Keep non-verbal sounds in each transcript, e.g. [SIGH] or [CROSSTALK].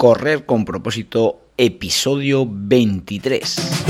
Correr con propósito, episodio 23.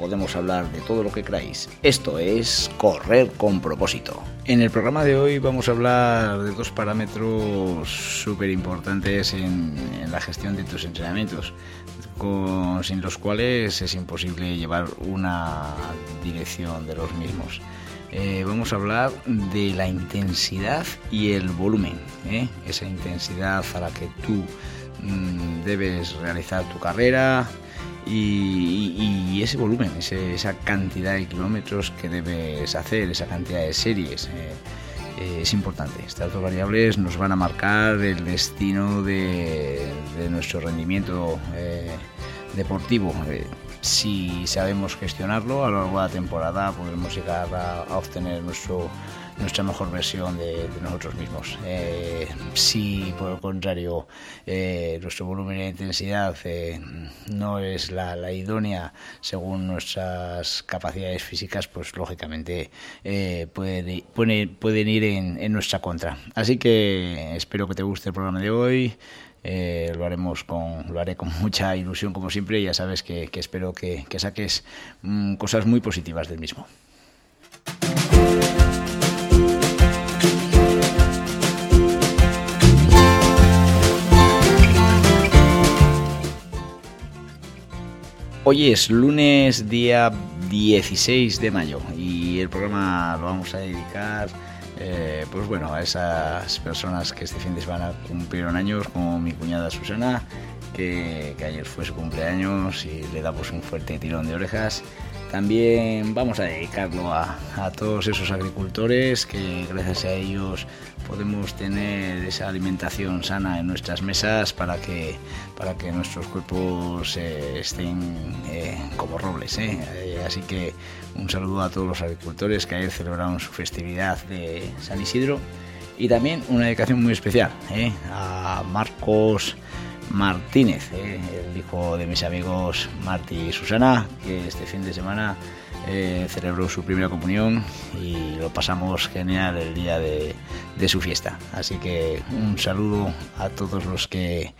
podemos hablar de todo lo que queráis. Esto es Correr con propósito. En el programa de hoy vamos a hablar de dos parámetros súper importantes en, la gestión de tus entrenamientos, sin los cuales es imposible llevar una dirección de los mismos. Eh, vamos a hablar de la intensidad y el volumen, ¿eh? esa intensidad a la que tú mm, debes realizar tu carrera, y, ese volumen, esa cantidad de kilómetros que debes hacer, esa cantidad de series. Eh, eh, es importante. Estas dos variables nos van a marcar el destino de, nuestro rendimiento eh, deportivo. si sabemos gestionarlo a lo largo de la temporada, podremos llegar a obtener nuestro nuestra mejor versión de, nosotros mismos. Eh, si por el contrario eh, nuestro volumen e intensidad eh, no es la, idónea según nuestras capacidades físicas, pues lógicamente puede, pueden ir en, nuestra contra. Así que espero que te guste el programa de hoy. lo haremos con lo haré con mucha ilusión como siempre ya sabes que, espero que, saques mm, cosas muy positivas del mismo Hoy es lunes día 16 de mayo y el programa lo vamos a dedicar eh, pues bueno, a esas personas que este fin de semana cumplieron años, como mi cuñada Susana, que, ayer fue su cumpleaños y le damos un fuerte tirón de orejas. También vamos a dedicarlo a, a todos esos agricultores que gracias a ellos podemos tener esa alimentación sana en nuestras mesas para que, para que nuestros cuerpos eh, estén eh, como robles. ¿eh? así que un saludo a todos los agricultores que ayer celebraron su festividad de San Isidro y también una dedicación muy especial a Marcos Martínez, el hijo de mis amigos Marti y Susana, que este fin de semana eh, celebró su primera comunión y lo pasamos genial el día de, su fiesta. Así que un saludo a todos los que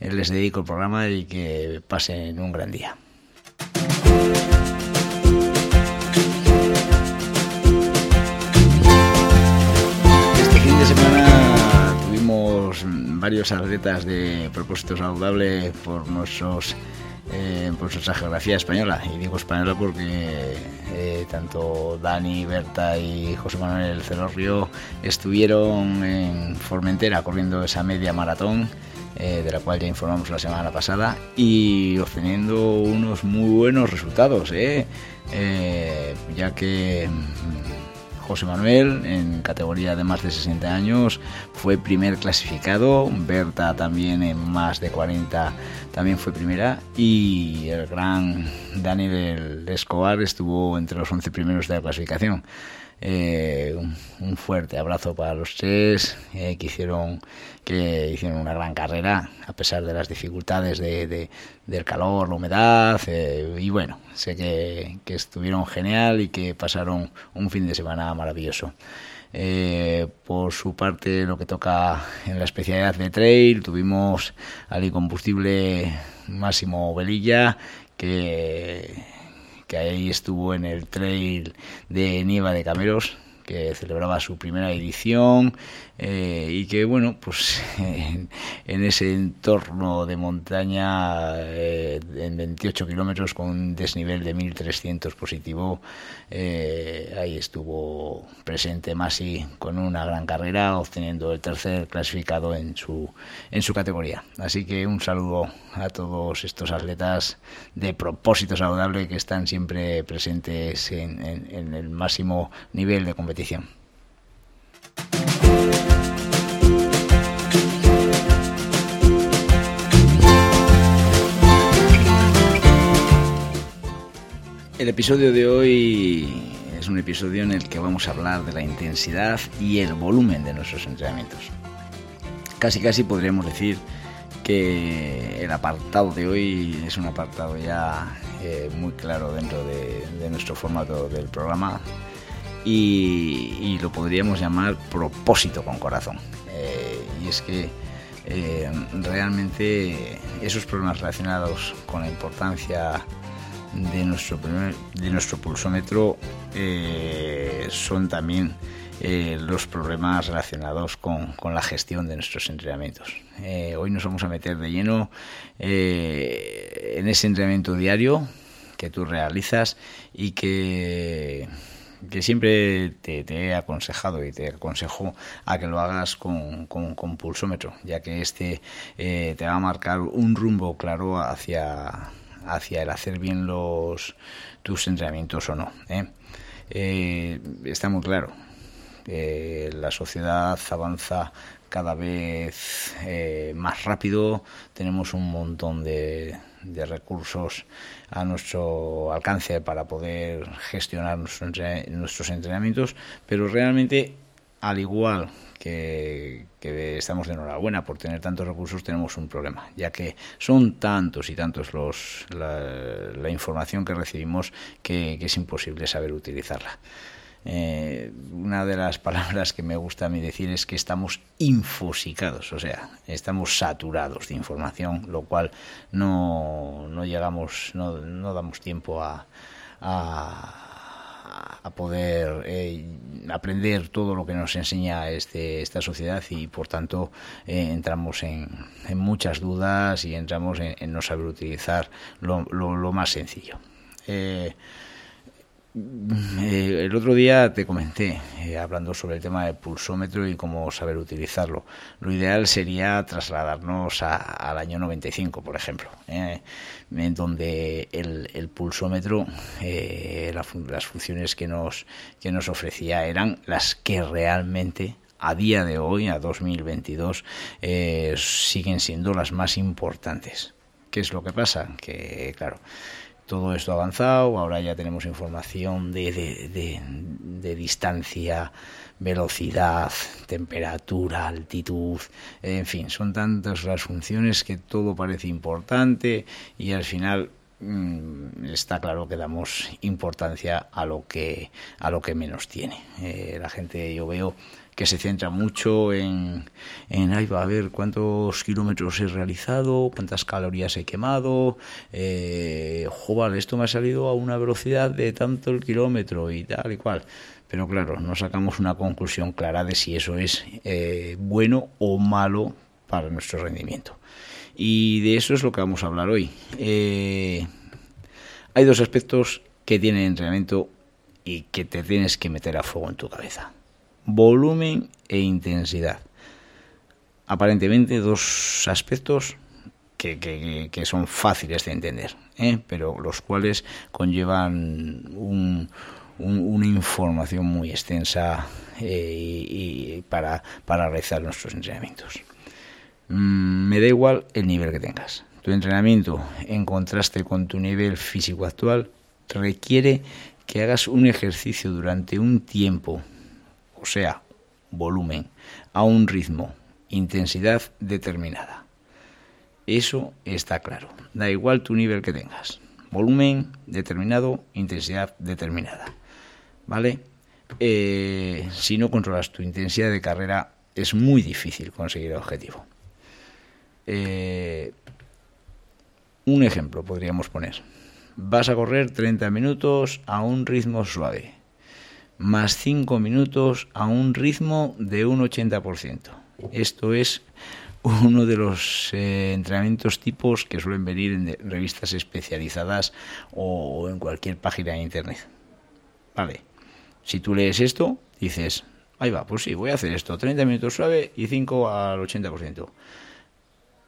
les dedico el programa y que pasen un gran día. Este fin de semana tuvimos varios atletas de propósito saludable eh, por nuestra geografía española. Y digo española porque eh, tanto Dani, Berta y José Manuel Celorrio estuvieron en Formentera corriendo esa media maratón. Eh, de la cual ya informamos la semana pasada y obteniendo unos muy buenos resultados, ya que mm, José Manuel, en categoría de más de 60 años, fue primer clasificado. Berta también en más de 40 también fue primera. Y el gran Daniel Escobar estuvo entre los 11 primeros de la clasificación. Eh, un, fuerte abrazo para los tres eh, que hicieron que hicieron una gran carrera a pesar de las dificultades de, del calor, la humedad eh, y bueno, sé que, estuvieron genial y que pasaron un fin de semana maravilloso. por su parte, lo que toca en la especialidad de trail, tuvimos al combustible Máximo Velilla que que ahí estuvo en el trail de Nieva de Cameros, que celebraba su primera edición eh, y que bueno pues [LAUGHS] en, ese entorno de montaña eh, en 28 kilómetros con un desnivel de 1300 positivo eh, ahí estuvo presente Masi con una gran carrera obteniendo el tercer clasificado en su en su categoría. Así que un saludo a todos estos atletas de propósito saludable que están siempre presentes en el máximo nivel de el episodio de hoy es un episodio en el que vamos a hablar de la intensidad y el volumen de nuestros entrenamientos. Casi casi podríamos decir que el apartado de hoy es un apartado ya eh, muy claro dentro de nuestro formato del programa y, lo podríamos llamar propósito con corazón. Eh, y es que eh, realmente esos problemas relacionados con la importancia de nuestro, de nuestro pulsómetro son también eh, los problemas relacionados con, la gestión de nuestros entrenamientos. Eh, hoy nos vamos a meter de lleno eh, en ese entrenamiento diario que tú realizas y que, que siempre te, he aconsejado y te aconsejo a que lo hagas con, con, pulsómetro, ya que este te va a marcar un rumbo claro hacia, hacia el hacer bien los tus entrenamientos o no. está muy claro, eh, la sociedad avanza cada vez eh, más rápido, tenemos un montón de, recursos a nuestro alcance para poder gestionar nuestros entrenamientos, pero realmente, al igual que, estamos de enhorabuena por tener tantos recursos, tenemos un problema, ya que son tantos y tantos los, la, información que recibimos que es imposible saber utilizarla. Eh, una de las palabras que me gusta a mí decir es que estamos infosicados, o sea, estamos saturados de información, lo cual no, no llegamos, no, no damos tiempo a, a, poder eh, aprender todo lo que nos enseña este, esta sociedad y por tanto eh, entramos en, en, muchas dudas y entramos en, no saber utilizar lo, lo, más sencillo. Eh, el otro día te comenté, eh, hablando sobre el tema del pulsómetro y cómo saber utilizarlo. Lo ideal sería trasladarnos al año 95, por ejemplo, eh, en donde el, pulsómetro, las funciones que nos, que nos ofrecía eran las que realmente a día de hoy, a 2022, siguen siendo las más importantes. ¿Qué es lo que pasa? Que, claro, todo esto ha avanzado, ahora ya tenemos información de, de, distancia, velocidad, temperatura, altitud, en fin, son tantas las funciones que todo parece importante y al final mm, está claro que damos importancia a lo que a lo que menos tiene. Eh, la gente yo veo que se centra mucho en, en va a ver cuántos kilómetros he realizado, cuántas calorías he quemado, eh, esto me ha salido a una velocidad de tanto el kilómetro y tal y cual. Pero claro, no sacamos una conclusión clara de si eso es eh, bueno o malo para nuestro rendimiento. Y de eso es lo que vamos a hablar hoy. Eh, hay dos aspectos que tiene el entrenamiento y que te tienes que meter a fuego en tu cabeza volumen e intensidad. Aparentemente dos aspectos que, son fáciles de entender, ¿eh? pero los cuales conllevan un, una información muy extensa eh, y, para, para realizar nuestros entrenamientos. Mm, me da igual el nivel que tengas. Tu entrenamiento, en contraste con tu nivel físico actual, requiere que hagas un ejercicio durante un tiempo o sea, volumen, a un ritmo, intensidad determinada. Eso está claro. Da igual tu nivel que tengas. Volumen determinado, intensidad determinada. ¿Vale? Eh, si no controlas tu intensidad de carrera, es muy difícil conseguir el objetivo. Eh, un ejemplo podríamos poner. Vas a correr 30 minutos a un ritmo suave más 5 minutos a un ritmo de un 80%. Esto es uno de los eh, entrenamientos tipos que suelen venir en revistas especializadas o en cualquier página de internet. Vale, si tú lees esto, dices, ahí va, pues sí, voy a hacer esto, 30 minutos suave y 5 al 80%.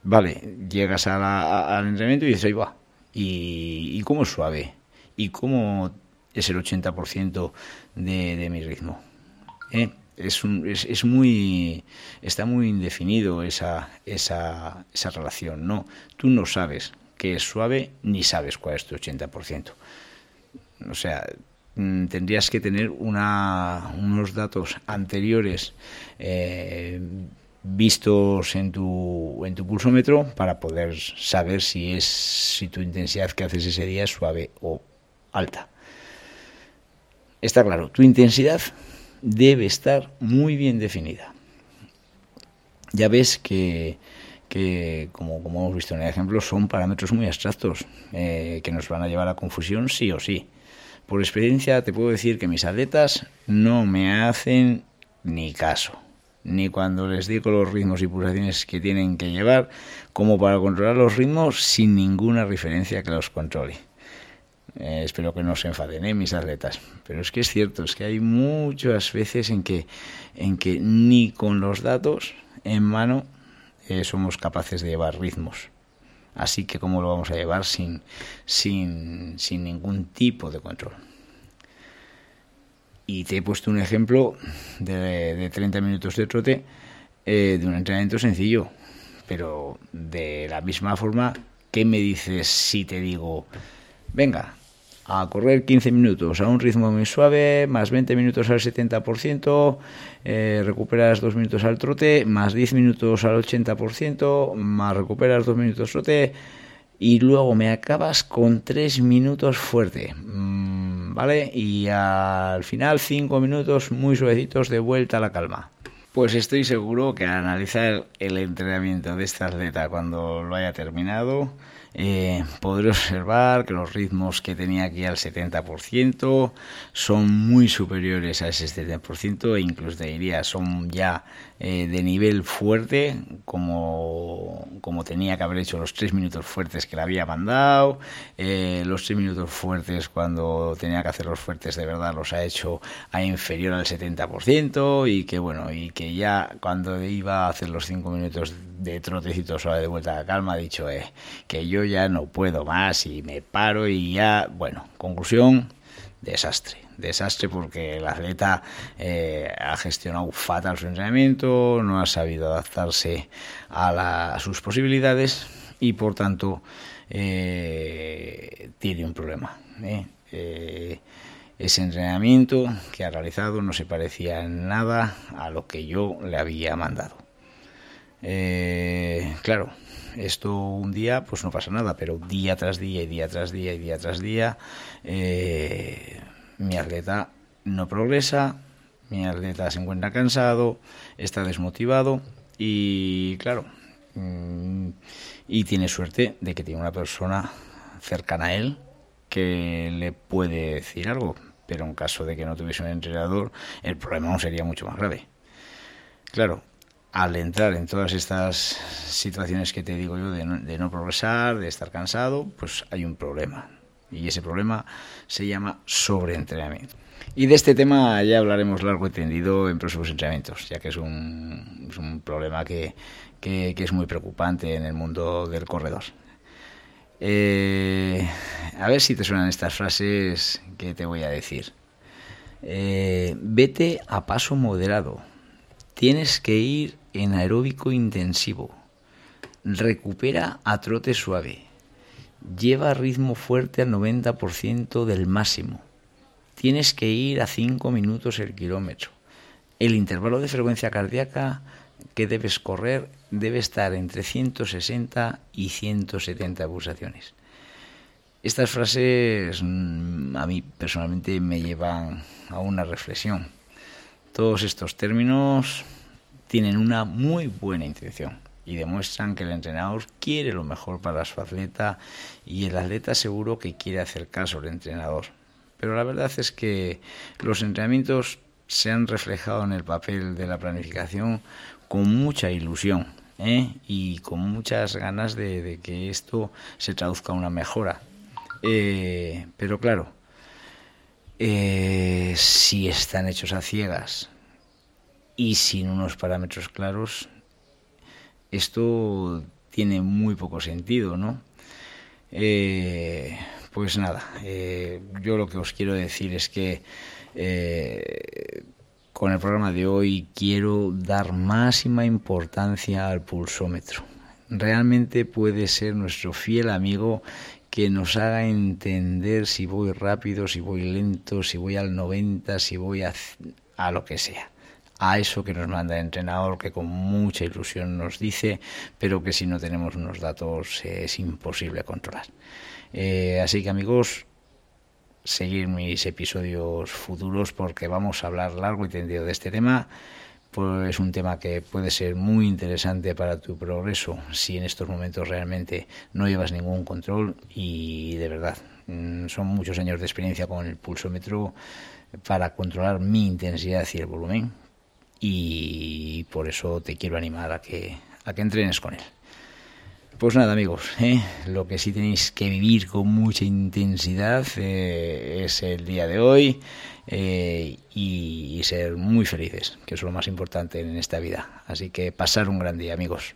Vale, llegas al entrenamiento y dices, ahí va, ¿y, y cómo es suave? ¿Y cómo es el 80% de, de mi ritmo. ¿eh? Es, un, es, es, muy está muy indefinido esa, esa, esa relación no tú no sabes qué es suave ni sabes cuál es tu 80% O sea, mm, tendrías que tener una, unos datos anteriores eh, vistos en tu, en tu pulsómetro para poder saber si es si tu intensidad que haces ese día es suave o alta. Está claro, tu intensidad debe estar muy bien definida. Ya ves que, que como, como, hemos visto en el ejemplo, son parámetros muy abstractos eh, que nos van a llevar a confusión sí o sí. Por experiencia te puedo decir que mis atletas no me hacen ni caso ni cuando les digo los ritmos y pulsaciones que tienen que llevar, como para controlar los ritmos sin ninguna referencia que los controle. Eh, espero que no se enfaden ¿eh? mis atletas, pero es que es cierto, es que hay muchas veces en que, en que ni con los datos en mano eh, somos capaces de llevar ritmos. Así que cómo lo vamos a llevar sin, sin, sin ningún tipo de control. Y te he puesto un ejemplo de, de 30 minutos de trote de un entrenamiento sencillo. Pero de la misma forma, ¿qué me dices si te digo, venga, a correr 15 minutos a un ritmo muy suave, más 20 minutos al 70%, eh, recuperas 2 minutos al trote, más 10 minutos al 80%, más recuperas 2 minutos trote y luego me acabas con 3 minutos fuerte. Mm, ¿Vale? Y al final 5 minutos muy suavecitos de vuelta a la calma. Pues estoy seguro que al analizar el entrenamiento de esta atleta cuando lo haya terminado, eh, podré observar que los ritmos que tenía aquí al 70% son muy superiores a ese 70% e incluso te diría son ya eh, de nivel fuerte como, como tenía que haber hecho los tres minutos fuertes que le había mandado eh, los tres minutos fuertes cuando tenía que hacer los fuertes de verdad los ha hecho a inferior al 70% y que bueno y que ya cuando iba a hacer los cinco minutos de trotecito suave de vuelta a la calma ha dicho eh, que yo ya no puedo más y me paro y ya, bueno, conclusión, desastre. Desastre porque el atleta eh, ha gestionado fatal su entrenamiento, no ha sabido adaptarse a, sus posibilidades y por tanto eh, tiene un problema. ¿eh? ese entrenamiento que ha realizado no se parecía en nada a lo que yo le había mandado. claro, esto un día, pues no pasa nada, pero día tras día y día tras día y día tras día, mi atleta no progresa, mi atleta se encuentra cansado, está desmotivado y claro, mm, y tiene suerte de que tiene una persona cercana a él que le puede decir algo, pero en caso de que no tuviese un entrenador, el problema aún sería mucho más grave. Claro, al entrar en todas estas situaciones que te digo yo de no, progresar, de estar cansado, pues hay un problema. Y ese problema se llama sobreentrenamiento. Y de este tema ya hablaremos largo y tendido en próximos entrenamientos, ya que es un, problema que, que, es muy preocupante en el mundo del corredor. Eh, a ver si te suenan estas frases que te voy a decir. Eh, vete a paso moderado. Tienes que ir en aeróbico intensivo. Recupera a trote suave. Lleva ritmo fuerte al 90% del máximo. Tienes que ir a 5 minutos el kilómetro. El intervalo de frecuencia cardíaca que debes correr debe estar entre 160 y 170 pulsaciones. Estas frases mm, a mí personalmente me llevan a una reflexión. Todos estos términos tienen una muy buena intención y demuestran que el entrenador quiere lo mejor para su atleta y el atleta seguro que quiere hacer caso al entrenador. Pero la verdad es que los entrenamientos se han reflejado en el papel de la planificación con mucha ilusión ¿eh? y con muchas ganas de, que esto se traduzca a una mejora. Eh, pero claro, eh, si están hechos a ciegas, y sin unos parámetros claros, esto tiene muy poco sentido, ¿no? Eh, pues nada, eh, yo lo que os quiero decir es que eh, con el programa de hoy quiero dar máxima importancia al pulsómetro. realmente puede ser nuestro fiel amigo que nos haga entender si voy rápido, si voy lento, si voy al 90, si voy a, a lo que sea a eso que nos manda el entrenador, que con mucha ilusión nos dice, pero que si no tenemos unos datos es imposible controlar. Eh, así que amigos, seguir mis episodios futuros porque vamos a hablar largo y tendido de este tema. Pues es un tema que puede ser muy interesante para tu progreso si en estos momentos realmente no llevas ningún control y de verdad mm, son muchos años de experiencia con el pulsómetro para controlar mi intensidad y el volumen y por eso te quiero animar a que, a que entrenes con él. Pues nada amigos, ¿eh? lo que sí tenéis que vivir con mucha intensidad eh, es el día de hoy eh, y ser muy felices, que es lo más importante en esta vida. Así que pasar un gran día amigos.